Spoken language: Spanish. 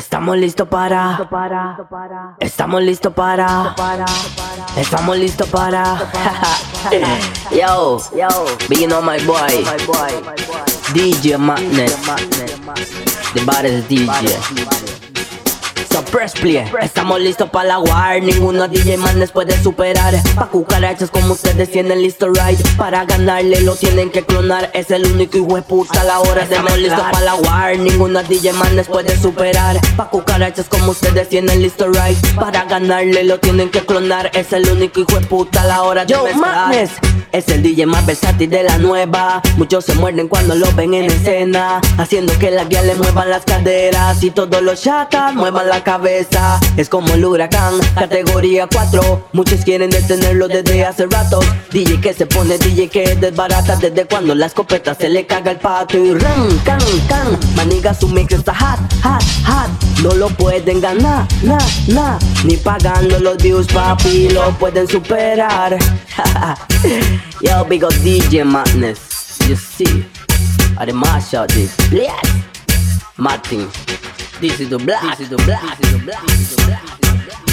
Estamos listos para. Estamos listos para. Estamos listos para. yo, yo, being on my boy. DJ Madness. The baddest DJ. Press Play. Estamos listos para la war. Ninguno DJ les puede superar. Pa' cucarachas como ustedes tienen listo right. Para ganarle lo tienen que clonar. Es el único hijo de puta a la hora Estamos listos para la war. Ninguno DJ les puede superar. Pa' cucarachas como ustedes tienen listo right. Para ganarle lo tienen que clonar. Es el único hijo de puta a la hora de Yo, Madness. Es el DJ más versátil de la nueva. Muchos se muerden cuando lo ven en escena. Haciendo que las guías le muevan las caderas. Y todos los chatas muevan cabeza. Es como el huracán, categoría 4. Muchos quieren detenerlo desde hace rato. DJ que se pone, DJ que desbarata. Desde cuando la escopeta se le caga el pato. Y ran, can, can. Maniga su mix está hot, hot, hot. No lo pueden ganar, na, na. Ni pagando los views, papi, lo pueden superar. Yo, big DJ Madness. You see, mash out this. Martin. This is the black. This is the black. This is the black. This is the black.